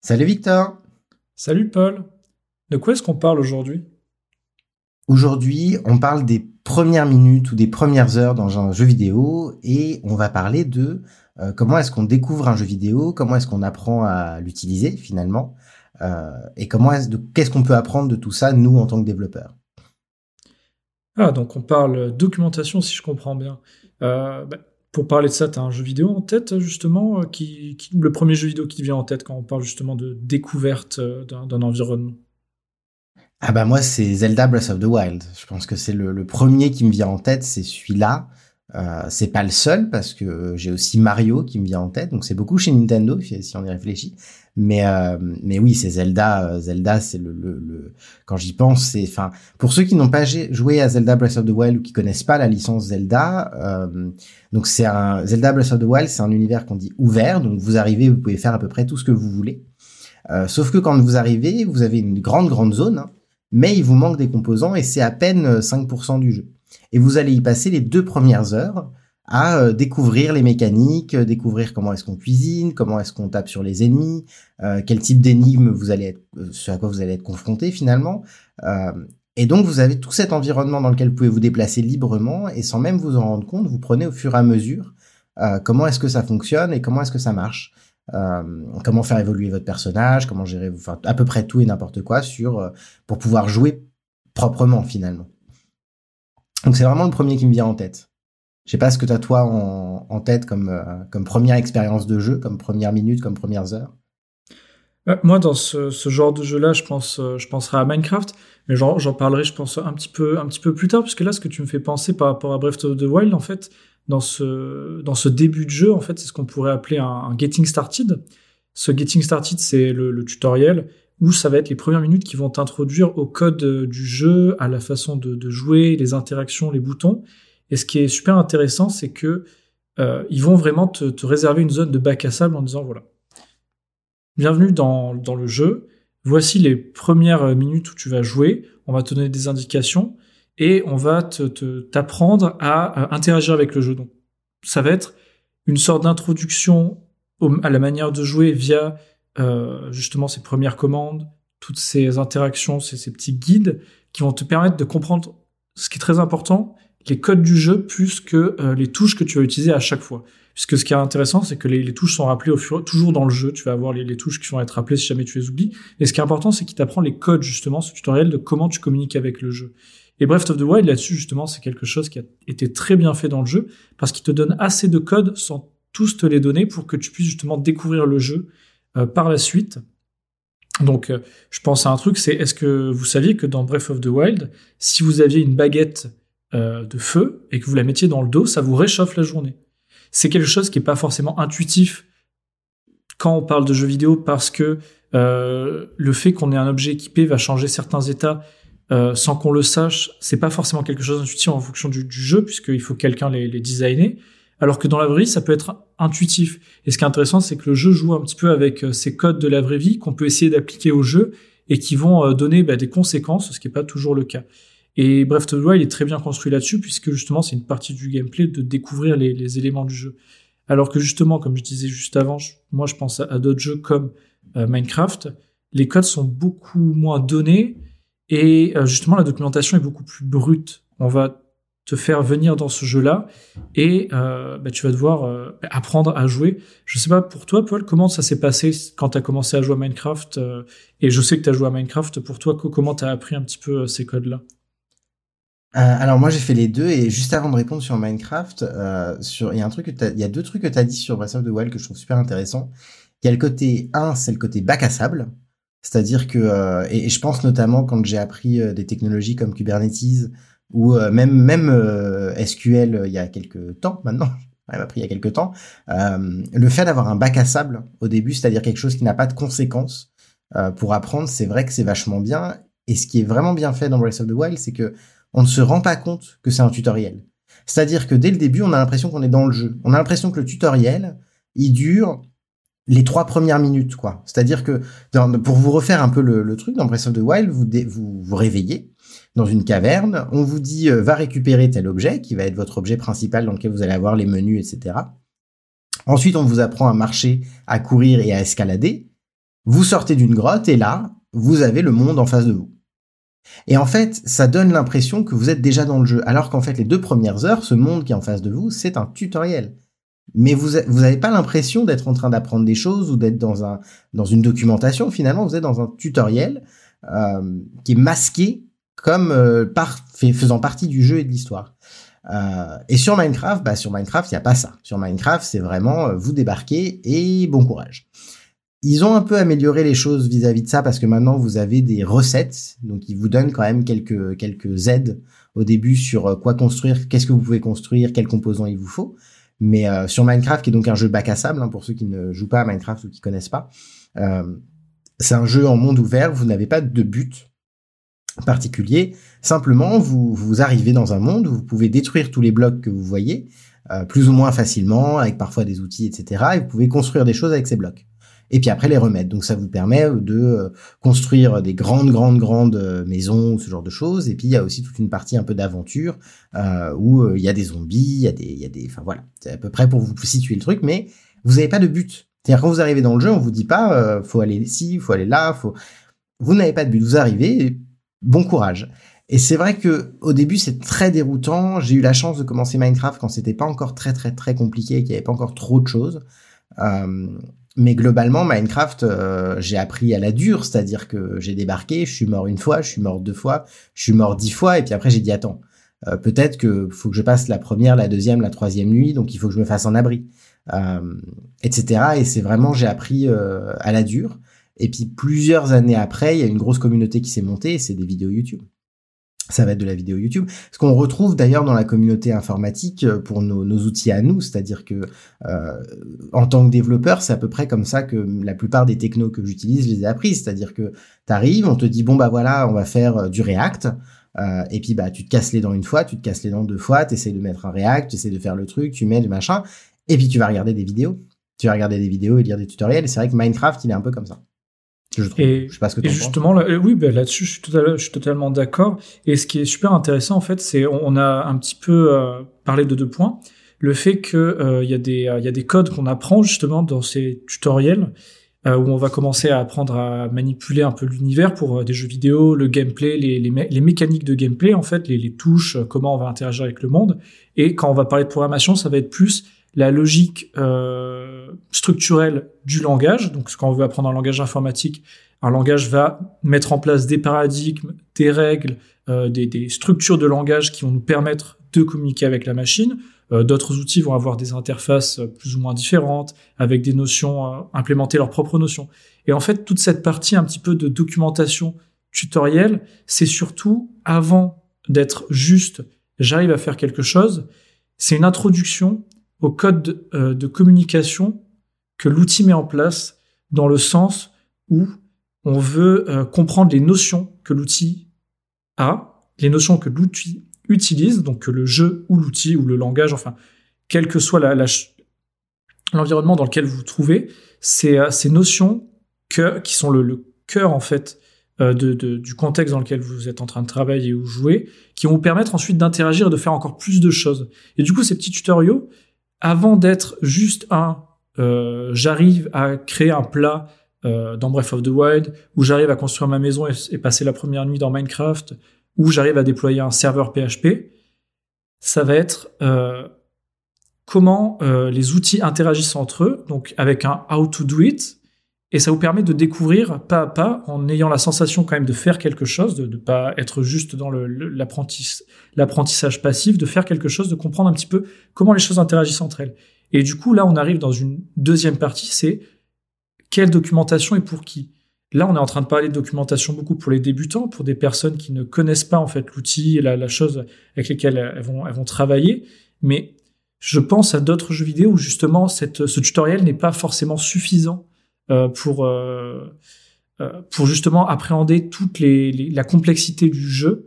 Salut Victor. Salut Paul. De quoi est-ce qu'on parle aujourd'hui? Aujourd'hui, on parle des premières minutes ou des premières heures dans un jeu vidéo et on va parler de euh, comment est-ce qu'on découvre un jeu vidéo, comment est-ce qu'on apprend à l'utiliser finalement euh, et comment est-ce qu'est-ce qu'on peut apprendre de tout ça nous en tant que développeurs? Ah donc on parle documentation si je comprends bien. Euh, bah, pour parler de ça, tu as un jeu vidéo en tête, justement, euh, qui, le premier jeu vidéo qui vient en tête quand on parle justement de découverte euh, d'un environnement? Ah bah moi, c'est Zelda Breath of the Wild. Je pense que c'est le, premier qui me vient en tête, c'est celui-là. Euh, c'est pas le seul parce que j'ai aussi Mario qui me vient en tête, donc c'est beaucoup chez Nintendo si on y réfléchit. Mais euh, mais oui, c'est Zelda. Euh, Zelda, c'est le, le, le, quand j'y pense, c'est enfin pour ceux qui n'ont pas joué à Zelda Breath of the Wild ou qui connaissent pas la licence Zelda, euh, donc c'est un Zelda Breath of the Wild, c'est un univers qu'on dit ouvert, donc vous arrivez, vous pouvez faire à peu près tout ce que vous voulez. Euh, sauf que quand vous arrivez, vous avez une grande grande zone, hein, mais il vous manque des composants et c'est à peine 5% du jeu. Et vous allez y passer les deux premières heures à euh, découvrir les mécaniques, euh, découvrir comment est-ce qu'on cuisine, comment est-ce qu'on tape sur les ennemis, euh, quel type d'énigme vous allez être, sur à quoi vous allez être confronté finalement. et donc vous avez tout cet environnement dans lequel vous pouvez vous déplacer librement et sans même vous en rendre compte, vous prenez au fur et à mesure comment est-ce que ça fonctionne et comment est-ce que ça marche. comment faire évoluer votre personnage, comment gérer enfin, à peu près tout et n'importe quoi sur pour pouvoir jouer proprement finalement. Donc c'est vraiment le premier qui me vient en tête. Je sais pas ce que tu as toi en, tête comme, euh, comme première expérience de jeu, comme première minute, comme premières heures. Euh, moi, dans ce, genre de jeu-là, je pense, euh, je penserai à Minecraft, mais j'en parlerai, je pense, un petit peu, plus tard, parce que là, ce que tu me fais penser par rapport à Breath of the Wild, en fait, dans ce, début de jeu, en fait, c'est ce qu'on pourrait appeler un, getting started. Ce getting started, c'est le, tutoriel où ça va être les premières minutes qui vont t'introduire au code du jeu, à la façon de jouer, les interactions, les boutons. Et ce qui est super intéressant, c'est que euh, ils vont vraiment te, réserver une zone de bac à sable en disant voilà, bienvenue dans, dans le jeu. Voici les premières minutes où tu vas jouer. On va te donner des indications et on va te t'apprendre à, interagir avec le jeu. Donc, ça va être une sorte d'introduction à la manière de jouer via euh, justement ces premières commandes, toutes ces interactions, ces, ces petits guides qui vont te permettre de comprendre ce qui est très important, les codes du jeu plus que euh, les touches que tu vas utiliser à chaque fois. Puisque ce qui est intéressant, c'est que les, touches sont rappelées au fur, toujours dans le jeu. Tu vas avoir les, touches qui vont être rappelées si jamais tu les oublies. Et ce qui est important, c'est qu'il t'apprend les codes, justement, ce tutoriel de comment tu communiques avec le jeu. Et Breath of the Wild, là-dessus, justement, c'est quelque chose qui a été très bien fait dans le jeu, parce qu'il te donne assez de codes sans tous te les donner pour que tu puisses justement découvrir le jeu euh, par la suite. Donc, euh, je pense à un truc, c'est est-ce que vous saviez que dans Breath of the Wild, si vous aviez une baguette euh, de feu et que vous la mettiez dans le dos, ça vous réchauffe la journée. C'est quelque chose qui est pas forcément intuitif quand on parle de jeux vidéo parce que euh, le fait qu'on ait un objet équipé va changer certains états euh, sans qu'on le sache. C'est pas forcément quelque chose d'intuitif en fonction du, jeu puisqu'il faut quelqu'un les, les designer. Alors que dans la vraie vie, ça peut être intuitif. Et ce qui est intéressant, c'est que le jeu joue un petit peu avec ces codes de la vraie vie qu'on peut essayer d'appliquer au jeu et qui vont donner bah, des conséquences, ce qui n'est pas toujours le cas. Et Breath of the Wild est très bien construit là-dessus, puisque justement, c'est une partie du gameplay de découvrir les, éléments du jeu. Alors que justement, comme je disais juste avant, moi je pense à, d'autres jeux comme euh, Minecraft, les codes sont beaucoup moins donnés et euh, justement la documentation est beaucoup plus brute. On va te faire venir dans ce jeu-là et euh, bah, tu vas devoir apprendre à jouer. Je sais pas pour toi, Paul, comment ça s'est passé quand tu as commencé à jouer à Minecraft et je sais que tu as joué à Minecraft. Pour toi, comment tu as appris un petit peu ces codes-là? Euh, alors moi j'ai fait les deux et juste avant de répondre sur Minecraft, euh, sur il y a un truc il y a deux trucs que tu as dit sur Breath of the Wild que je trouve super intéressant. Il y a le côté un, c'est le côté bac à sable, c'est-à-dire que euh, et, je pense notamment quand j'ai appris des technologies comme Kubernetes ou même même SQL il y a quelques temps maintenant, m'a il y a quelques temps, le fait d'avoir un bac à sable au début, c'est-à-dire quelque chose qui n'a pas de conséquences pour apprendre, c'est vrai que c'est vachement bien. Et ce qui est vraiment bien fait dans Breath of the Wild, c'est que on ne se rend pas compte que c'est un tutoriel. C'est-à-dire que dès le début, on a l'impression qu'on est dans le jeu. On a l'impression que le tutoriel, il dure les trois premières minutes, quoi. C'est-à-dire que pour vous refaire un peu le, truc, dans Breath of the Wild, vous, vous réveillez dans une caverne, on vous dit euh, va récupérer tel objet qui va être votre objet principal dans lequel vous allez avoir les menus, etc. Ensuite, on vous apprend à marcher, à courir et à escalader. Vous sortez d'une grotte et là, vous avez le monde en face de vous. Et en fait, ça donne l'impression que vous êtes déjà dans le jeu, alors qu'en fait, les deux premières heures, ce monde qui est en face de vous, c'est un tutoriel. Mais vous n'avez pas l'impression d'être en train d'apprendre des choses ou d'être dans un dans une documentation. Finalement, vous êtes dans un tutoriel euh, qui est masqué comme euh, par, faisant partie du jeu et de l'histoire. Euh, et sur Minecraft, bah sur Minecraft, il n'y a pas ça. Sur Minecraft, c'est vraiment euh, vous débarquez et bon courage. Ils ont un peu amélioré les choses vis-à-vis de ça parce que maintenant vous avez des recettes, donc ils vous donnent quand même quelques quelques aides au début sur euh, quoi construire, qu'est-ce que vous pouvez construire, quels composants il vous faut. Mais euh, sur Minecraft, qui est donc un jeu bac à sable hein, pour ceux qui ne jouent pas à Minecraft ou qui connaissent pas, euh, c'est un jeu en monde ouvert. Vous n'avez pas de but particulier. Simplement, vous vous arrivez dans un monde où vous pouvez détruire tous les blocs que vous voyez, plus ou moins facilement, avec parfois des outils, etc. Et vous pouvez construire des choses avec ces blocs et puis après les remettre. Donc ça vous permet euh, de euh, construire des grandes, grandes, grandes euh, maisons, ce genre de choses. Et puis il y a aussi toute une partie un peu d'aventure où il y a des zombies, il y a des, il y a des, enfin voilà, c'est à peu près pour vous situer le truc, mais vous n'avez pas de but. C'est-à-dire quand vous arrivez dans le jeu, on vous dit pas euh, faut aller ici, faut aller là, faut. Vous n'avez pas de but. Vous arrivez, bon courage. Et c'est vrai que au début c'est très déroutant. J'ai eu la chance de commencer Minecraft quand c'était pas encore très très très compliqué, qu'il y avait pas encore trop de choses. Euh, mais globalement, Minecraft, euh, j'ai appris à la dure, c'est-à-dire que j'ai débarqué, je suis mort une fois, je suis mort deux fois, je suis mort dix fois, et puis après j'ai dit attends, euh, peut-être que faut que je passe la première, la deuxième, la troisième nuit, donc il faut que je me fasse en abri, euh, etc. Et c'est vraiment j'ai appris à la dure. Et puis plusieurs années après, il y a une grosse communauté qui s'est montée, et c'est des vidéos YouTube ça va être de la vidéo YouTube. Ce qu'on retrouve d'ailleurs dans la communauté informatique euh, pour nos, nos outils à nous, c'est-à-dire que euh, en tant que développeur, c'est à peu près comme ça que la plupart des technos que j'utilise, je les ai apprises. C'est-à-dire que tu arrives, on te dit bon bah voilà, on va faire euh, du React. Euh, et puis bah tu te casses les dents une fois, tu te casses les dents deux fois, tu essaies de mettre un React, tu essaies de faire le truc, tu mets le machin, et puis tu vas regarder des vidéos. Tu vas regarder des vidéos et lire des tutoriels. Et c'est vrai que Minecraft, il est un peu comme ça. Je. Et, je sais pas ce que et justement, là, oui, ben là-dessus, je suis, totalement, je suis totalement d'accord. Et ce qui est super intéressant, en fait, c'est on a un petit peu euh, parlé de deux points. Le fait que euh, il y a des il y a des codes qu'on apprend justement dans ces tutoriels euh, où on va commencer à apprendre à manipuler un peu l'univers pour des jeux vidéo, le gameplay, les, les, les mécaniques de gameplay en fait, les, les touches, comment on va interagir avec le monde. Et quand on va parler de programmation, ça va être plus la logique euh, structurelle du langage. Donc, quand on veut apprendre un langage informatique, un langage va mettre en place des paradigmes, des règles, euh, des, structures de langage qui vont nous permettre de communiquer avec la machine. Euh, D'autres outils vont avoir des interfaces plus ou moins différentes, avec des notions, implémenter leurs propres notions. Et en fait, toute cette partie un petit peu de documentation tutoriel, c'est surtout avant d'être juste j'arrive à faire quelque chose, c'est une introduction au code de, euh, de communication que l'outil met en place dans le sens où on veut euh, comprendre les notions que l'outil a, les notions que l'outil utilise, donc que le jeu ou l'outil ou le langage, enfin, quel que soit l'environnement dans lequel vous vous trouvez, c'est euh, ces notions qui sont le, cœur en fait du contexte dans lequel vous êtes en train de travailler ou jouer, qui vont vous permettre ensuite d'interagir et de faire encore plus de choses. Et du coup, ces petits tutoriaux, avant d'être juste un euh, j'arrive à créer un plat euh, dans Breath of the Wild, ou j'arrive à construire ma maison et, passer la première nuit dans Minecraft, ou j'arrive à déployer un serveur PHP, ça va être euh, comment euh, les outils interagissent entre eux, donc avec un how to do it, et ça vous permet de découvrir pas à pas, en ayant la sensation quand même de faire quelque chose, de ne pas être juste dans l'apprentissage passif, de faire quelque chose, de comprendre un petit peu comment les choses interagissent entre elles. Et du coup, là, on arrive dans une deuxième partie, c'est quelle documentation et pour qui? Là, on est en train de parler de documentation beaucoup pour les débutants, pour des personnes qui ne connaissent pas en fait l'outil et la, chose avec lesquelles elles vont, travailler. Mais je pense à d'autres jeux vidéo où justement ce tutoriel n'est pas forcément suffisant pour euh, euh, pour justement appréhender toute la complexité du jeu,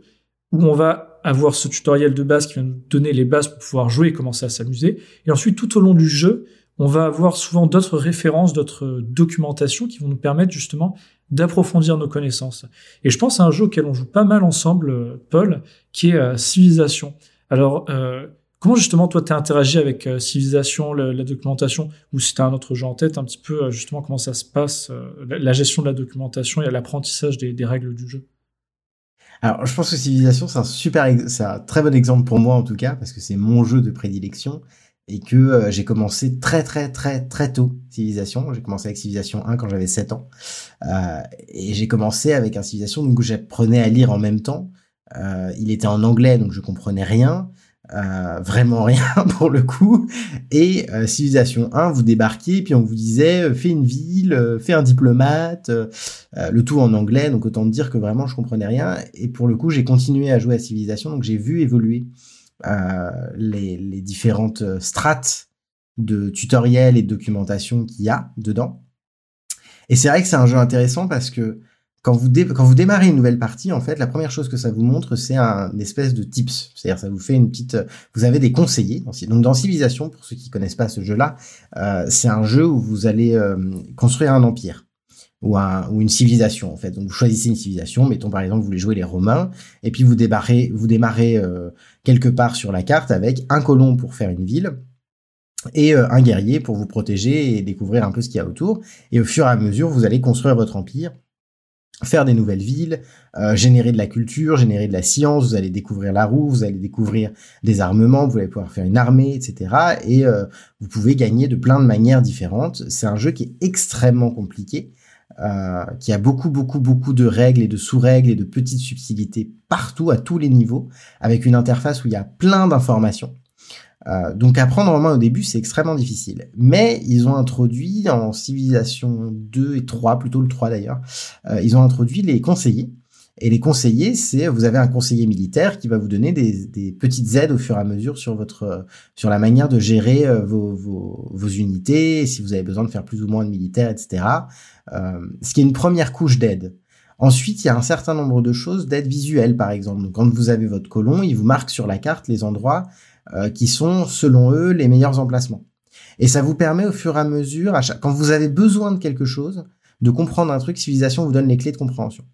où on va avoir ce tutoriel de base qui va nous donner les bases pour pouvoir jouer et commencer à s'amuser. Et ensuite, tout au long du jeu, on va avoir souvent d'autres références, d'autres documentations qui vont nous permettre justement d'approfondir nos connaissances. Et je pense à un jeu auquel on joue pas mal ensemble, Paul, qui est Civilisation. Alors, euh, Comment justement toi tu as interagi avec Civilisation, la, documentation, ou si tu as un autre jeu en tête, un petit peu justement comment ça se passe, la, gestion de la documentation et l'apprentissage des, règles du jeu? Alors je pense que Civilisation c'est un super, c'est un très bon exemple pour moi en tout cas, parce que c'est mon jeu de prédilection et que euh, j'ai commencé très très très très tôt Civilisation. J'ai commencé avec Civilisation 1 quand j'avais 7 ans. Euh, et j'ai commencé avec un Civilisation donc j'apprenais à lire en même temps. Euh, il était en anglais donc je comprenais rien. Euh, vraiment rien pour le coup. Et euh, Civilisation 1, vous débarquiez, puis on vous disait, fais une ville, fais un diplomate, le tout en anglais, donc autant dire que vraiment je comprenais rien. Et pour le coup, j'ai continué à jouer à Civilisation, donc j'ai vu évoluer euh, les, les, différentes euh, strates de tutoriels et de documentation qu'il y a dedans. Et c'est vrai que c'est un jeu intéressant parce que quand vous, quand vous démarrez une nouvelle partie, en fait, la première chose que ça vous montre, c'est un espèce de tips. C'est-à-dire, ça vous fait une petite. Vous avez des conseillers. Donc, dans Civilisation, pour ceux qui connaissent pas ce jeu-là, euh, c'est un jeu où vous allez euh, construire un empire ou, un, ou une civilisation en fait. Donc vous choisissez une civilisation, mettons par exemple vous voulez jouer les Romains, et puis vous démarrez, vous démarrez euh, quelque part sur la carte avec un colon pour faire une ville et euh, un guerrier pour vous protéger et découvrir un peu ce qu'il y a autour. Et au fur et à mesure, vous allez construire votre empire, faire des nouvelles villes, euh, générer de la culture, générer de la science, vous allez découvrir la roue, vous allez découvrir des armements, vous allez pouvoir faire une armée, etc. Et vous pouvez gagner de plein de manières différentes. C'est un jeu qui est extrêmement compliqué euh, qui a beaucoup, beaucoup, beaucoup de règles et de sous-règles et de petites subtilités partout, à tous les niveaux, avec une interface où il y a plein d'informations. Euh, donc apprendre en main au début, c'est extrêmement difficile. Mais ils ont introduit en Civilisation 2 et 3, plutôt le 3 d'ailleurs, euh, ils ont introduit les conseillers. Et les conseillers, c'est vous avez un conseiller militaire qui va vous donner des, des, petites aides au fur et à mesure sur votre sur la manière de gérer euh, vos, vos, vos, unités, si vous avez besoin de faire plus ou moins de militaires, etc. Euh, ce qui est une première couche d'aide. Ensuite, il y a un certain nombre de choses d'aide visuelle, par exemple. Quand vous avez votre colon, il vous marque sur la carte les endroits euh, qui sont, selon eux, les meilleurs emplacements. Et ça vous permet au fur et à mesure, à chaque... quand vous avez besoin de quelque chose, de comprendre un truc, Civilisation vous donne les clés de compréhension.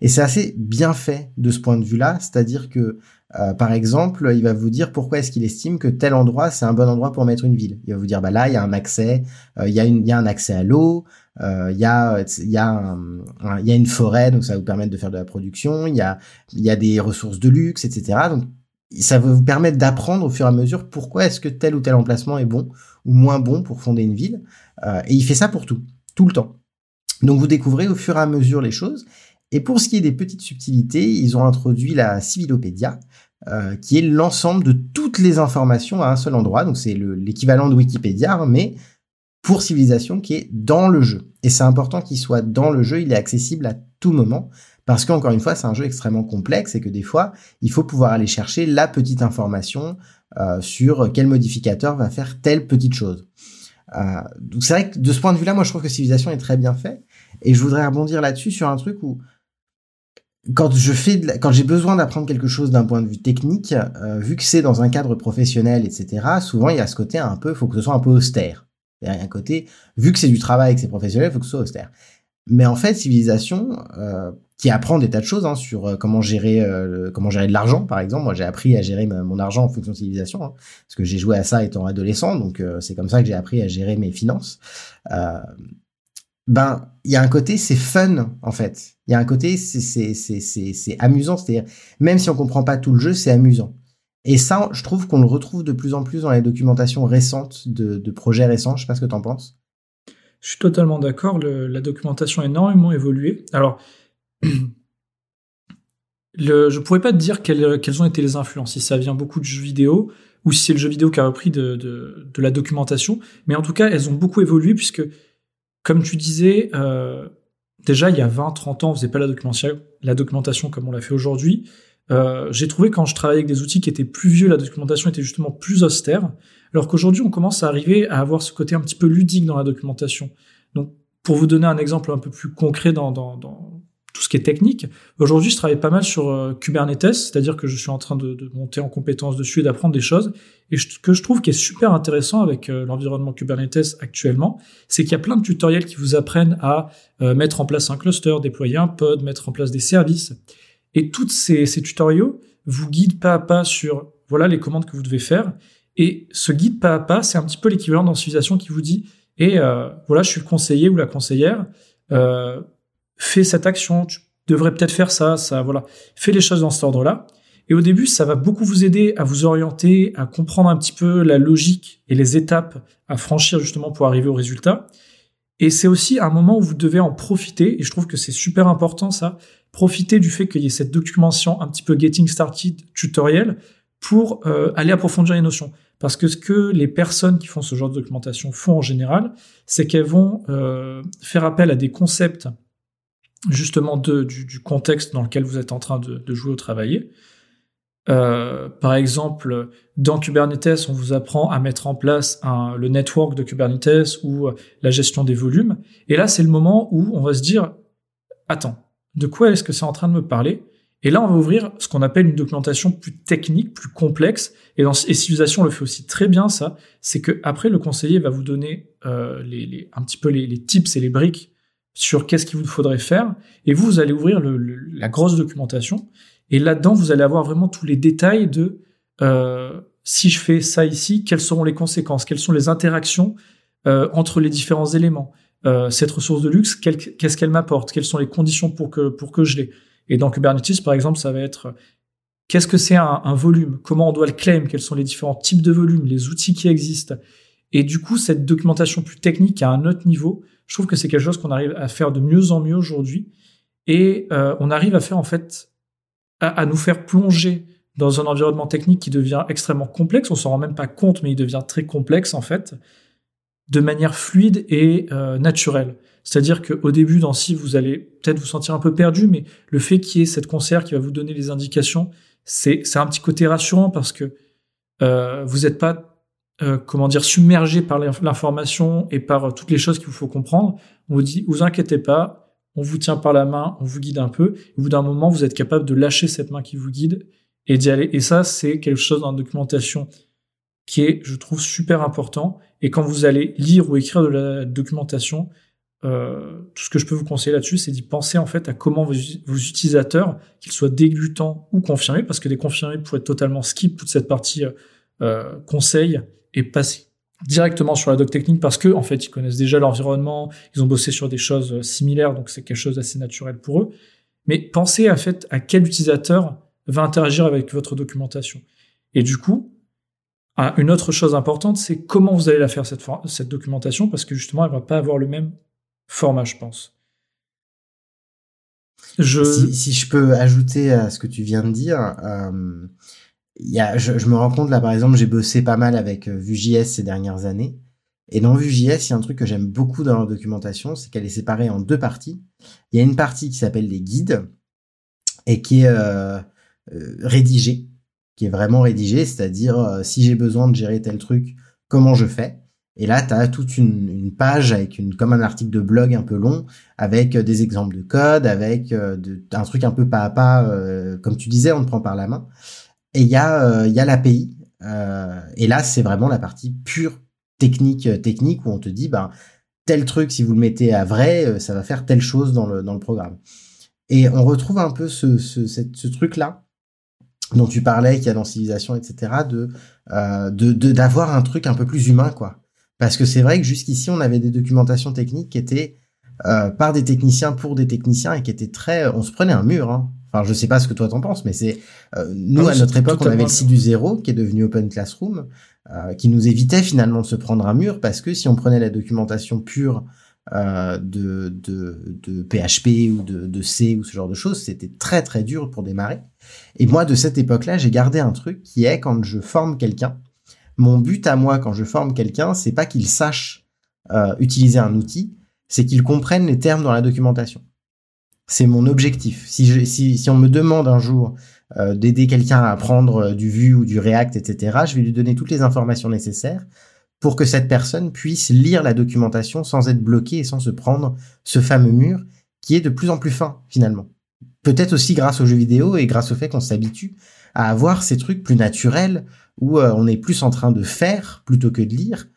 Et c'est assez bien fait de ce point de vue-là, c'est-à-dire que euh, par exemple, il va vous dire pourquoi est-ce qu'il estime que tel endroit c'est un bon endroit pour mettre une ville. Il va vous dire bah là il y a un accès, euh, il y a un accès à l'eau, euh, il y a, y a, il y a une forêt donc ça va vous permettre de faire de la production, il y a, y a des ressources de luxe, etc. Donc ça va vous permettre d'apprendre au fur et à mesure pourquoi est-ce que tel ou tel emplacement est bon ou moins bon pour fonder une ville. et il fait ça pour tout, tout le temps. Donc vous découvrez au fur et à mesure les choses et pour ce qui est des petites subtilités, ils ont introduit la Civilopédia, euh, qui est l'ensemble de toutes les informations à un seul endroit. Donc c'est l'équivalent de Wikipédia, mais pour civilisation qui est dans le jeu. Et c'est important qu'il soit dans le jeu, il est accessible à tout moment, parce qu'encore une fois, c'est un jeu extrêmement complexe et que des fois, il faut pouvoir aller chercher la petite information euh, sur quel modificateur va faire telle petite chose. Euh, donc c'est vrai que de ce point de vue-là, moi je trouve que Civilisation est très bien fait. Et je voudrais rebondir là-dessus sur un truc où quand je fais, quand j'ai besoin d'apprendre quelque chose d'un point de vue technique, euh, vu que c'est dans un cadre professionnel, etc. Souvent, il y a ce côté un peu, faut que ce soit un peu austère. Il y a un côté, vu que c'est du travail, que c'est professionnel, il faut que ce soit austère. Mais en fait, civilisation, euh, qui apprend des tas de choses hein, sur euh, comment gérer, comment gérer de l'argent, par exemple. Moi, j'ai appris à gérer mon argent en fonction de civilisation, hein, parce que j'ai joué à ça étant adolescent, donc c'est comme ça que j'ai appris à gérer mes finances ben il y a un côté c'est fun en fait. Il y a un côté c'est amusant, c'est-à-dire même si on comprend pas tout le jeu, c'est amusant. Et ça, je trouve qu'on le retrouve de plus en plus dans les documentations récentes de, projets récents. Je sais pas ce que tu en penses. Je suis totalement d'accord. La documentation a énormément évolué. Alors, le, je pourrais pas te dire quelles, ont été les influences. Si ça vient beaucoup de jeux vidéo ou si c'est le jeu vidéo qui a repris de, la documentation. Mais en tout cas, elles ont beaucoup évolué puisque comme tu disais, euh, déjà il y a 20-30 ans, on faisait pas la documentation comme on l'a fait aujourd'hui. Euh, j'ai trouvé quand je travaillais avec des outils qui étaient plus vieux, la documentation était justement plus austère, alors qu'aujourd'hui on commence à arriver à avoir ce côté un petit peu ludique dans la documentation. Donc pour vous donner un exemple un peu plus concret dans, dans, dans tout ce qui est technique. Aujourd'hui, je travaille pas mal sur euh, Kubernetes, c'est-à-dire que je suis en train de, monter en compétences dessus et d'apprendre des choses. Et ce que je trouve qui est super intéressant avec euh, l'environnement Kubernetes actuellement, c'est qu'il y a plein de tutoriels qui vous apprennent à mettre en place un cluster, déployer un pod, mettre en place des services. Et toutes ces, tutoriaux vous guident pas à pas sur voilà les commandes que vous devez faire. Et ce guide pas à pas, c'est un petit peu l'équivalent d'une civilisation qui vous dit, et euh, voilà, je suis le conseiller ou la conseillère, euh, fais cette action, tu devrais peut-être faire ça, ça, voilà, fais les choses dans cet ordre-là. Et au début, ça va beaucoup vous aider à vous orienter, à comprendre un petit peu la logique et les étapes à franchir justement pour arriver au résultat. Et c'est aussi un moment où vous devez en profiter, et je trouve que c'est super important ça, profiter du fait qu'il y ait cette documentation un petit peu getting started tutoriel pour euh, aller approfondir les notions. Parce que ce que les personnes qui font ce genre de documentation font en général, c'est qu'elles vont euh, faire appel à des concepts justement de, du, contexte dans lequel vous êtes en train de, de jouer ou travailler. Euh, par exemple, dans Kubernetes, on vous apprend à mettre en place un, le network de Kubernetes ou la gestion des volumes. Et là, c'est le moment où on va se dire, attends, de quoi est-ce que c'est en train de me parler? Et là, on va ouvrir ce qu'on appelle une documentation plus technique, plus complexe. Et, dans, et Civilisation le fait aussi très bien, ça. C'est que après, le conseiller va vous donner euh, les, les, un petit peu les, les tips et les briques sur qu'est-ce qu'il vous faudrait faire. Et vous, vous allez ouvrir le, la grosse documentation. Et là-dedans, vous allez avoir vraiment tous les détails de euh, si je fais ça ici, quelles seront les conséquences, quelles sont les interactions euh, entre les différents éléments? Euh, cette ressource de luxe, qu'est-ce qu'elle m'apporte, quelles sont les conditions pour que pour que je l'ai? Et dans Kubernetes, par exemple, ça va être qu'est-ce que c'est un, un, volume, comment on doit le claim, quels sont les différents types de volumes, les outils qui existent? Et du coup, cette documentation plus technique à un autre niveau, je trouve que c'est quelque chose qu'on arrive à faire de mieux en mieux aujourd'hui. Et euh, on arrive à faire en fait à, nous faire plonger dans un environnement technique qui devient extrêmement complexe. On s'en rend même pas compte, mais il devient très complexe en fait, de manière fluide et euh, naturelle. C'est-à-dire qu'au début, dans si vous allez peut-être vous sentir un peu perdu, mais le fait qu'il y ait cette concert qui va vous donner les indications, c'est un petit côté rassurant parce que euh, vous n'êtes pas euh, comment dire submergé par l'information et par toutes les choses qu'il vous faut comprendre. On vous dit, vous inquiétez pas, on vous tient par la main, on vous guide un peu. Au bout d'un moment, vous êtes capable de lâcher cette main qui vous guide et d'y aller. Et ça, c'est quelque chose dans la documentation qui est, je trouve, super important. Et quand vous allez lire ou écrire de la documentation, euh, tout ce que je peux vous conseiller là-dessus, c'est d'y penser en fait à comment vos, utilisateurs, qu'ils soient déglutants ou confirmés, parce que des confirmés pourraient totalement skip toute cette partie euh, conseil et passer directement sur la doc technique parce que en fait ils connaissent déjà l'environnement, ils ont bossé sur des choses euh, similaires donc c'est quelque chose d'assez naturel pour eux. Mais pensez à fait à quel utilisateur va interagir avec votre documentation. Et du coup, une autre chose importante, c'est comment vous allez la faire cette, cette documentation parce que justement elle va pas avoir le même format, je pense. Je... Si, je peux ajouter à ce que tu viens de dire, euh, y a, je, me rends compte là par exemple, j'ai bossé pas mal avec euh, Vue.js ces dernières années. Et dans Vue.js, il y a un truc que j'aime beaucoup dans la documentation, c'est qu'elle est séparée en deux parties. Il y a une partie qui s'appelle les guides et qui est euh, euh rédigée, qui est vraiment rédigée, c'est-à-dire euh, si j'ai besoin de gérer tel truc, comment je fais? Et là, tu as toute une, une, page avec une comme un article de blog un peu long, avec des exemples de code, avec de, un truc un peu pas à pas, comme tu disais, on te prend par la main. Et il y a euh, il y a l'API. Euh, et là, c'est vraiment la partie pure technique euh, technique où on te dit ben tel truc si vous le mettez à vrai, ça va faire telle chose dans le dans le programme. Et on retrouve un peu ce ce, ce truc là dont tu parlais, qu'il y a dans Civilisation, etc., de de d'avoir un truc un peu plus humain, quoi. Parce que c'est vrai que jusqu'ici, on avait des documentations techniques qui étaient par des techniciens pour des techniciens et qui étaient très, on se prenait un mur. Hein. Enfin, je sais pas ce que toi t'en penses, mais c'est euh, nous à notre époque, on avait le site du zéro qui est devenu Open Classroom, euh, qui nous évitait finalement de se prendre un mur parce que si on prenait la documentation pure euh, de, de, de PHP ou de, de C ou ce genre de choses, c'était très très dur pour démarrer. Et moi, de cette époque-là, j'ai gardé un truc qui est quand je forme quelqu'un. Mon but à moi, quand je forme quelqu'un, c'est pas qu'il sache utiliser un outil, c'est qu'il comprenne les termes dans la documentation. C'est mon objectif. Si, on me demande un jour euh, d'aider quelqu'un à apprendre euh, du Vue ou du React, etc., je vais lui donner toutes les informations nécessaires pour que cette personne puisse lire la documentation sans être bloqué et sans se prendre ce fameux mur qui est de plus en plus fin finalement. Peut-être aussi grâce aux jeux vidéo et grâce au fait qu'on s'habitue à avoir ces trucs plus naturels où euh, on est plus en train de faire plutôt que de lire.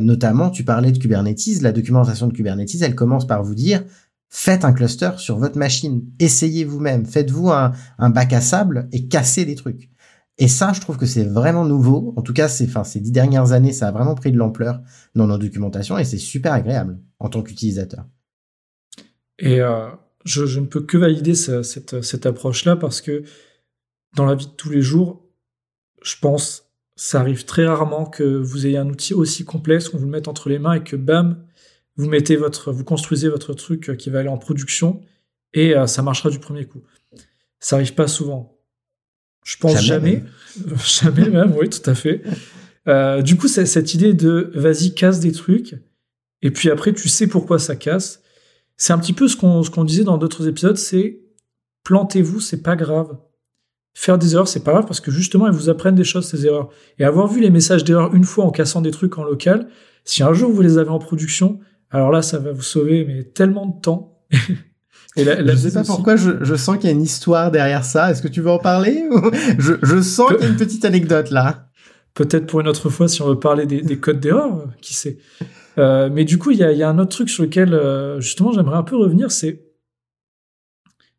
Notamment, tu parlais de Kubernetes. La documentation de Kubernetes, elle commence par vous dire Faites un cluster sur votre machine. Essayez vous-même. Faites-vous un, bac à sable et cassez des trucs. Et ça, je trouve que c'est vraiment nouveau. En tout cas, c'est, ces dix dernières années, ça a vraiment pris de l'ampleur dans nos documentations et c'est super agréable en tant qu'utilisateur. Et euh, je, ne peux que valider cette, cette approche-là parce que dans la vie de tous les jours, je pense, ça arrive très rarement que vous ayez un outil aussi complexe qu'on vous le mette entre les mains et que bam, vous mettez votre, vous construisez votre truc qui va aller en production et euh, ça marchera du premier coup. Ça arrive pas souvent. Je pense jamais. Jamais, même, oui, tout à fait. Euh, du coup, c'est cette idée de vas-y, casse des trucs, et puis après, tu sais pourquoi ça casse. C'est un petit peu ce qu'on qu'on disait dans d'autres épisodes, c'est plantez-vous, c'est pas grave. Faire des erreurs, c'est pas grave parce que justement, elles vous apprennent des choses, ces erreurs. Et avoir vu les messages d'erreur une fois en cassant des trucs en local, si un jour vous les avez en production, alors là, ça va vous sauver mais tellement de temps. Et je sais pas pourquoi je, je sens qu'il y a une histoire derrière ça. Est-ce que tu veux en parler je, je sens qu'il y a une petite anecdote là. Peut-être pour une autre fois si on veut parler des, des codes d'erreur, qui sait. Euh, mais du coup, il y a, y a, un autre truc sur lequel euh, justement j'aimerais un peu revenir, c'est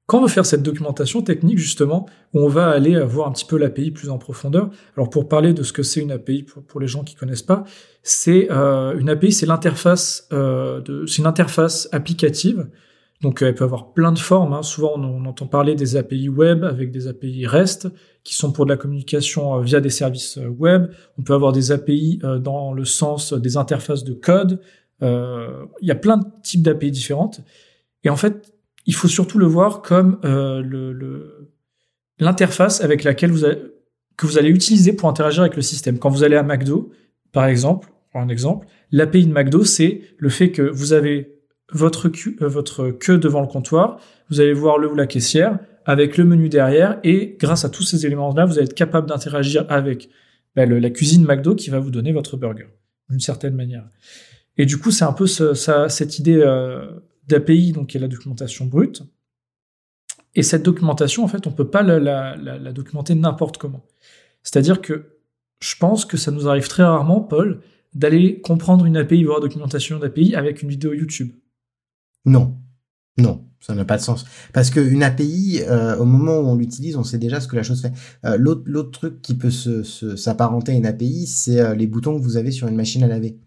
quand on veut faire cette documentation technique justement, où on va aller voir un petit peu l'API plus en profondeur. Alors pour parler de ce que c'est une API pour, les gens qui connaissent pas, c'est euh, une API, c'est l'interface, euh, c'est une interface applicative donc elle peut avoir plein de formes. Hein. Souvent on, entend parler des API web avec des API REST qui sont pour de la communication euh, via des services euh, web. On peut avoir des API euh, dans le sens des interfaces de code. Il y a plein de types d'API différentes. Et en fait, il faut surtout le voir comme le l'interface avec laquelle vous que vous allez utiliser pour interagir avec le système. Quand vous allez à McDo, par exemple, pour un exemple, l'API de McDo, c'est le fait que vous avez votre, euh, votre queue devant le comptoir, vous allez voir le ou la caissière avec le menu derrière et grâce à tous ces éléments-là, vous allez être capable d'interagir avec bah, la cuisine McDo qui va vous donner votre burger d'une certaine manière. Et du coup, c'est un peu ça, cette idée euh, d'API, donc qui est la documentation brute. Et cette documentation, en fait, on peut pas la, documenter n'importe comment. C'est-à-dire que je pense que ça nous arrive très rarement, Paul, d'aller comprendre une API, voir documentation d'API avec une vidéo YouTube. Non, non, ça n'a pas de sens. Parce qu'une API, euh, au moment où on l'utilise, on sait déjà ce que la chose fait. Euh, l'autre, truc qui peut s'apparenter à une API, c'est euh, les boutons que vous avez sur une machine à laver.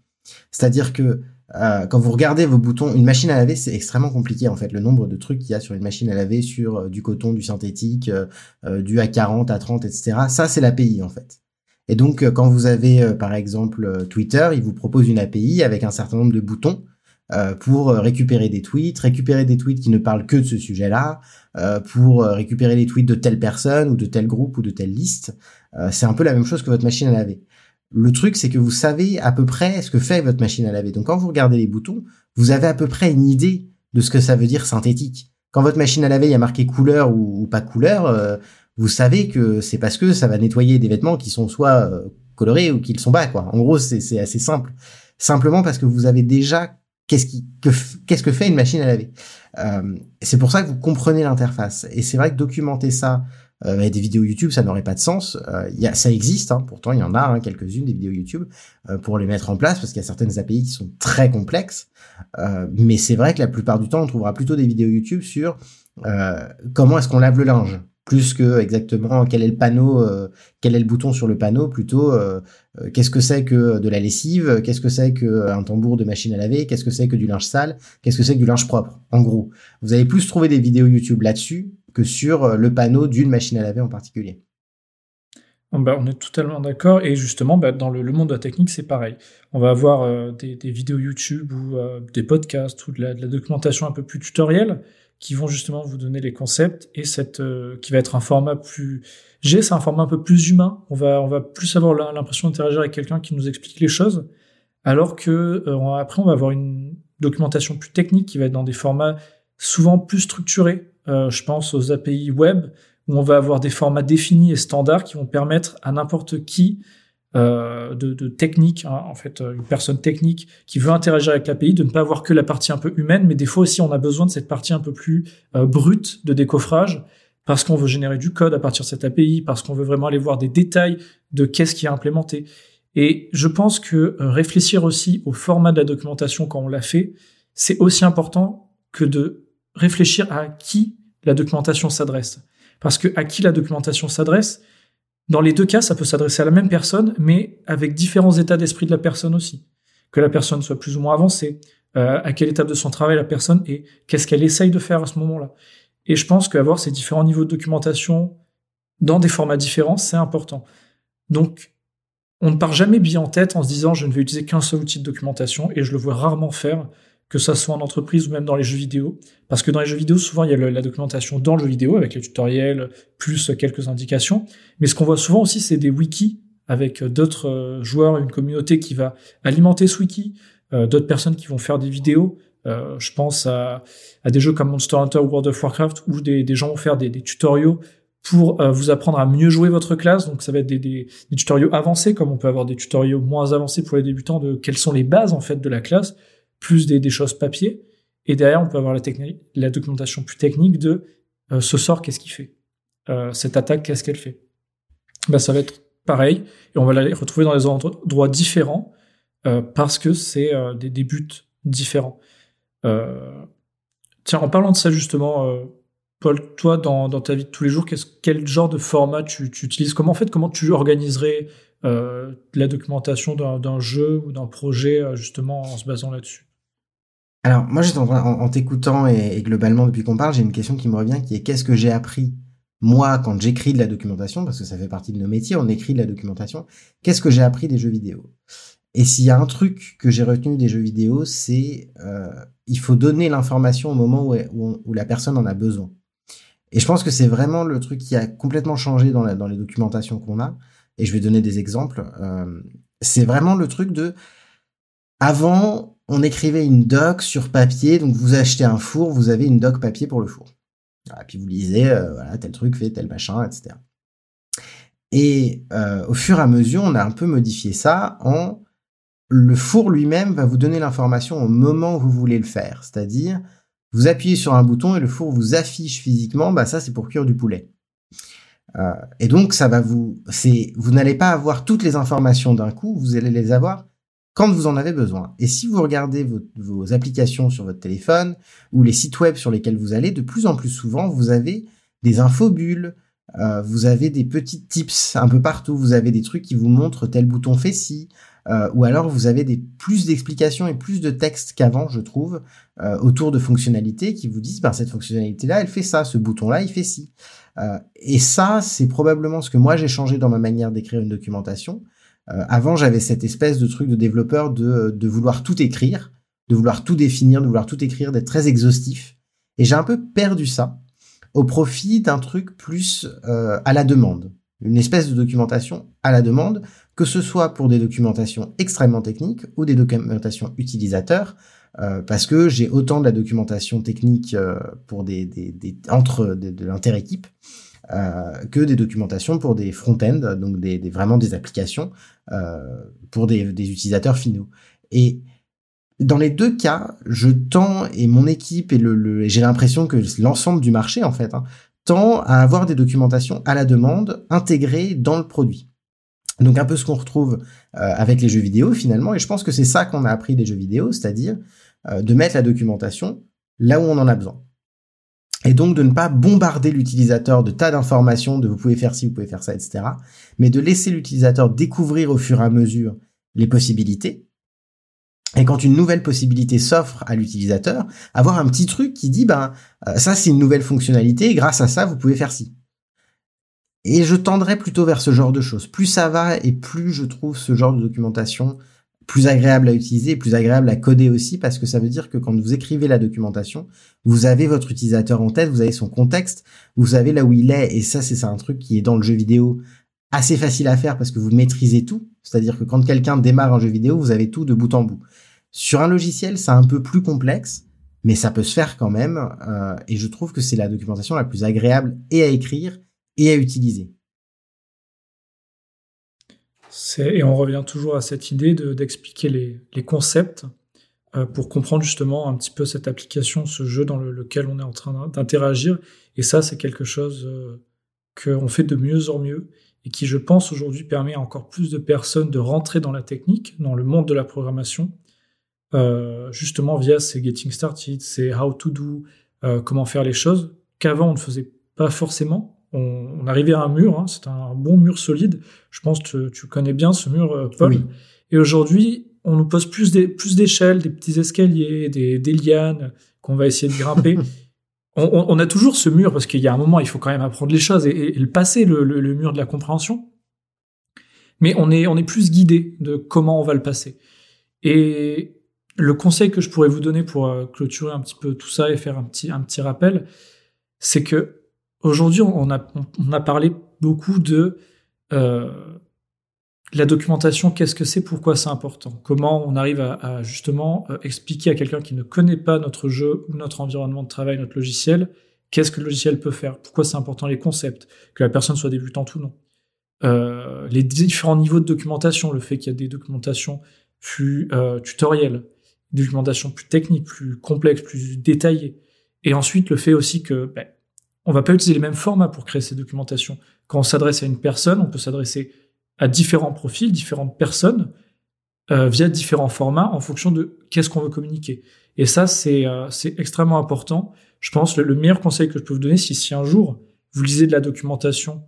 C'est-à-dire que quand vous regardez vos boutons, une machine à laver, c'est extrêmement compliqué en fait. Le nombre de trucs qu'il y a sur une machine à laver, sur du coton, du synthétique, du A40, A30, etc. Ça, c'est l'API en fait. Et donc, quand vous avez par exemple Twitter, il vous propose une API avec un certain nombre de boutons euh, pour euh, récupérer des tweets, récupérer des tweets qui ne parlent que de ce sujet-là, euh, pour récupérer les tweets de telle personne ou de tel groupe ou de telle liste. c'est un peu la même chose que votre machine à laver. Le truc, c'est que vous savez à peu près ce que fait votre machine à laver. Donc quand vous regardez les boutons, vous avez à peu près une idée de ce que ça veut dire synthétique. Quand votre machine à laver il y a marqué couleur ou, pas couleur, vous savez que c'est parce que ça va nettoyer des vêtements qui sont soit colorés ou qui ne sont pas. Quoi. En gros, c'est assez simple. Simplement parce que vous avez déjà qu'est-ce qu'est-ce que fait une machine à laver. Euh, c'est pour ça que vous comprenez l'interface. Et c'est vrai que documenter ça euh, des vidéos YouTube, ça n'aurait pas de sens. Euh, y a, ça existe, hein, pourtant il y en a hein, quelques-unes des vidéos YouTube euh, pour les mettre en place parce qu'il y a certaines API qui sont très complexes. Mais c'est vrai que la plupart du temps, on trouvera plutôt des vidéos YouTube sur comment est-ce qu'on lave le linge? Plus que exactement quel est le panneau, euh, quel est le bouton sur le panneau, plutôt euh, qu'est-ce que c'est que de la lessive, qu'est-ce que c'est qu'un tambour de machine à laver, qu'est-ce que c'est que du linge sale, qu'est-ce que c'est que du linge propre. En gros, vous allez plus trouver des vidéos YouTube là-dessus que sur le panneau d'une machine à laver en particulier. Bah, on est totalement d'accord et justement bah, dans le, monde de la technique c'est pareil. On va avoir des, vidéos YouTube ou des podcasts ou de la, documentation un peu plus tutorielle qui vont justement vous donner les concepts et euh, qui va être un format plus G, c'est un format un peu plus humain. On va on va plus avoir l'impression d'interagir avec quelqu'un qui nous explique les choses, alors que euh, après on va avoir une documentation plus technique qui va être dans des formats souvent plus structurés. Euh, je pense aux API web où on va avoir des formats définis et standards qui vont permettre à n'importe qui euh, de, de, technique, hein, en fait, euh, une personne technique qui veut interagir avec l'API, de ne pas avoir que la partie un peu humaine, mais des fois aussi on a besoin de cette partie un peu plus euh, brute de décoffrage, parce qu'on veut générer du code à partir de cette API, parce qu'on veut vraiment aller voir des détails de qu'est-ce qui est implémenté. Et je pense que réfléchir aussi au format de la documentation quand on l'a fait, c'est aussi important que de réfléchir à qui la documentation s'adresse. Parce que à qui la documentation s'adresse, dans les deux cas, ça peut s'adresser à la même personne, mais avec différents états d'esprit de la personne aussi. Que la personne soit plus ou moins avancée, euh, à quelle étape de son travail la personne est, qu'est-ce qu'elle essaye de faire à ce moment-là. Et je pense qu'avoir ces différents niveaux de documentation dans des formats différents, c'est important. Donc, on ne part jamais bien en tête en se disant je ne vais utiliser qu'un seul outil de documentation et je le vois rarement faire, que ça soit en entreprise ou même dans les jeux vidéo. Parce que dans les jeux vidéo, souvent, il y a la documentation dans le jeu vidéo avec les tutoriels plus quelques indications. Mais ce qu'on voit souvent aussi, c'est des wikis avec d'autres euh, joueurs, une communauté qui va alimenter ce wiki, euh, d'autres personnes qui vont faire des vidéos. Euh, je pense à, des jeux comme Monster Hunter ou World of Warcraft où des, gens vont faire des, tutoriaux pour euh, vous apprendre à mieux jouer votre classe. Donc ça va être des, des, des, tutoriaux avancés, comme on peut avoir des tutoriaux moins avancés pour les débutants de quelles sont les bases en fait de la classe, plus des, choses papier. Et derrière, on peut avoir la, documentation plus technique de euh, ce sort, qu'est-ce qu'il fait, euh, cette attaque, qu'est-ce qu'elle fait? Ben, ça va être pareil, et on va la retrouver dans des endroits différents euh, parce que c'est des, buts différents. tiens, en parlant de ça justement Paul, toi, dans, ta vie de tous les jours, quel genre de format tu, utilises? Comment en fait, comment tu organiserais la documentation d'un jeu ou d'un projet justement en se basant là-dessus? Alors moi, j'étais en, en, t'écoutant et, globalement depuis qu'on parle, j'ai une question qui me revient, qui est qu'est-ce que j'ai appris moi quand j'écris de la documentation, parce que ça fait partie de nos métiers, on écrit de la documentation. Qu'est-ce que j'ai appris des jeux vidéo? Et s'il y a un truc que j'ai retenu des jeux vidéo, c'est euh, il faut donner l'information au moment où la personne en a besoin. Et je pense que c'est vraiment le truc qui a complètement changé dans, dans les documentations qu'on a. Et je vais donner des exemples. Euh, c'est vraiment le truc de... Avant, on écrivait une doc sur papier. Donc vous achetez un four, vous avez une doc papier pour le four. Et puis vous lisez, euh, voilà, tel truc fait tel machin, etc. Et euh, au fur et à mesure, on a un peu modifié ça en le four lui-même va vous donner l'information au moment où vous voulez le faire. C'est-à-dire, vous appuyez sur un bouton et le four vous affiche physiquement, bah ça c'est pour cuire du poulet. Euh, et donc ça va vous, c'est, vous n'allez pas avoir toutes les informations d'un coup, vous allez les avoir quand vous en avez besoin. Et si vous regardez vos, vos applications sur votre téléphone ou les sites web sur lesquels vous allez, de plus en plus souvent vous avez des infobules, euh, vous avez des petits tips un peu partout, vous avez des trucs qui vous montrent tel bouton fait ci, euh, ou alors vous avez des plus d'explications et plus de textes qu'avant, je trouve, euh, autour de fonctionnalités qui vous disent, ben, cette fonctionnalité-là, elle fait ça, ce bouton-là, il fait ci. Euh, et ça, c'est probablement ce que moi j'ai changé dans ma manière d'écrire une documentation. Avant, j'avais cette espèce de truc de développeur de, vouloir tout écrire, de vouloir tout définir, de vouloir tout écrire, d'être très exhaustif. Et j'ai un peu perdu ça au profit d'un truc plus à la demande, une espèce de documentation à la demande que ce soit pour des documentations extrêmement techniques ou des documentations utilisateurs, euh, parce que j'ai autant de la documentation technique euh, pour des, entre de, de l'inter-équipe euh, que des documentations pour des front-end, donc des, des, vraiment des applications euh, pour des, des utilisateurs finaux. Et dans les deux cas, je tends et mon équipe et le, j'ai l'impression que l'ensemble du marché en fait hein, tend à avoir des documentations à la demande intégrées dans le produit. Donc un peu ce qu'on retrouve euh, avec les jeux vidéo finalement, et je pense que c'est ça qu'on a appris des jeux vidéo, c'est-à-dire euh, de mettre la documentation là où on en a besoin. Et donc de ne pas bombarder l'utilisateur de tas d'informations, de vous pouvez faire ci, vous pouvez faire ça, etc. Mais de laisser l'utilisateur découvrir au fur et à mesure les possibilités. Et quand une nouvelle possibilité s'offre à l'utilisateur, avoir un petit truc qui dit, ben, euh, ça c'est une nouvelle fonctionnalité, grâce à ça, vous pouvez faire ci. Et je tendrais plutôt vers ce genre de choses. Plus ça va et plus je trouve ce genre de documentation plus agréable à utiliser, plus agréable à coder aussi, parce que ça veut dire que quand vous écrivez la documentation, vous avez votre utilisateur en tête, vous avez son contexte, vous savez là où il est, et ça c'est un truc qui est dans le jeu vidéo assez facile à faire parce que vous maîtrisez tout. C'est-à-dire que quand quelqu'un démarre un jeu vidéo, vous avez tout de bout en bout. Sur un logiciel, c'est un peu plus complexe, mais ça peut se faire quand même, euh, et je trouve que c'est la documentation la plus agréable et à écrire et à utiliser. Et on revient toujours à cette idée d'expliquer les, concepts euh, pour comprendre justement un petit peu cette application, ce jeu dans lequel on est en train d'interagir. Et ça, c'est quelque chose euh, qu'on fait de mieux en mieux et qui, je pense, aujourd'hui permet à encore plus de personnes de rentrer dans la technique, dans le monde de la programmation, euh, justement via ces Getting Started, ces How to Do, comment faire les choses, qu'avant on ne faisait pas forcément on, arrivait à un mur, hein, c'est un bon mur solide. Je pense que tu, connais bien ce mur, euh, Paul. Et aujourd'hui, on nous pose plus des plus d'échelles, des petits escaliers, des, des lianes qu'on va essayer de grimper. on, a toujours ce mur parce qu'il y a un moment, il faut quand même apprendre les choses et, le passer le, le, mur de la compréhension. Mais on est on est plus guidé de comment on va le passer. Et le conseil que je pourrais vous donner pour euh, clôturer un petit peu tout ça et faire un petit un petit rappel, c'est que aujourd'hui on a on a parlé beaucoup de euh, la documentation, qu'est-ce que c'est, pourquoi c'est important, comment on arrive à, justement euh, expliquer à quelqu'un qui ne connaît pas notre jeu ou notre environnement de travail, notre logiciel, qu'est-ce que le logiciel peut faire, pourquoi c'est important les concepts, que la personne soit débutante ou non. Euh, les différents niveaux de documentation, le fait qu'il y a des documentations plus euh, tutorielles, des documentations plus techniques, plus complexes, plus détaillées, et ensuite le fait aussi que ben, on va pas utiliser les mêmes formats pour créer ces documentations. Quand on s'adresse à une personne, on peut s'adresser à différents profils, différentes personnes, euh, via différents formats en fonction de qu'est-ce qu'on veut communiquer. Et ça, c'est euh, extrêmement important. Je pense le, le meilleur conseil que je peux vous donner, si, si un jour vous lisez de la documentation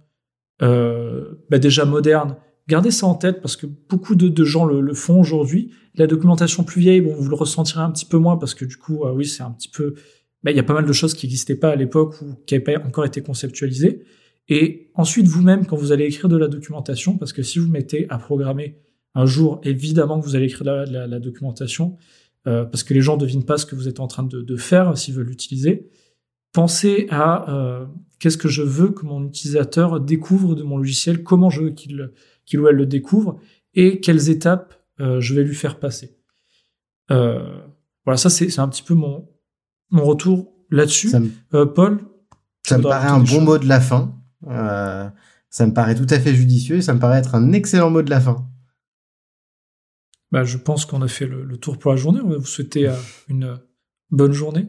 euh, bah déjà moderne, gardez ça en tête parce que beaucoup de, de gens le, le font aujourd'hui. La documentation plus vieille, bon, vous le ressentirez un petit peu moins parce que du coup, euh, oui, c'est un petit peu... Bah, il y a pas mal de choses qui n'existaient pas à l'époque ou qui n'avaient pas encore été conceptualisées. Et ensuite, vous-même, quand vous allez écrire de la documentation, parce que si vous mettez à programmer un jour, évidemment que vous allez écrire la, la, documentation, euh, parce que les gens ne devinent pas ce que vous êtes en train de, de faire s'ils veulent l'utiliser. Pensez à euh, qu'est-ce que je veux que mon utilisateur découvre de mon logiciel, comment je veux qu'il qu'il ou elle le découvre, et quelles étapes euh, je vais lui faire passer. Euh, voilà, ça c'est un petit peu mon, mon retour là-dessus. Euh, Paul Ça me paraît un bon mot de la fin. Euh, ça me paraît tout à fait judicieux et ça me paraît être un excellent mot de la fin. Bah, je pense qu'on a fait le, tour pour la journée. On va vous souhaiter euh, une bonne journée.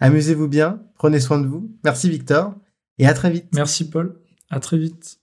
Amusez-vous bien, prenez soin de vous. Merci Victor et à très vite. Merci Paul, à très vite.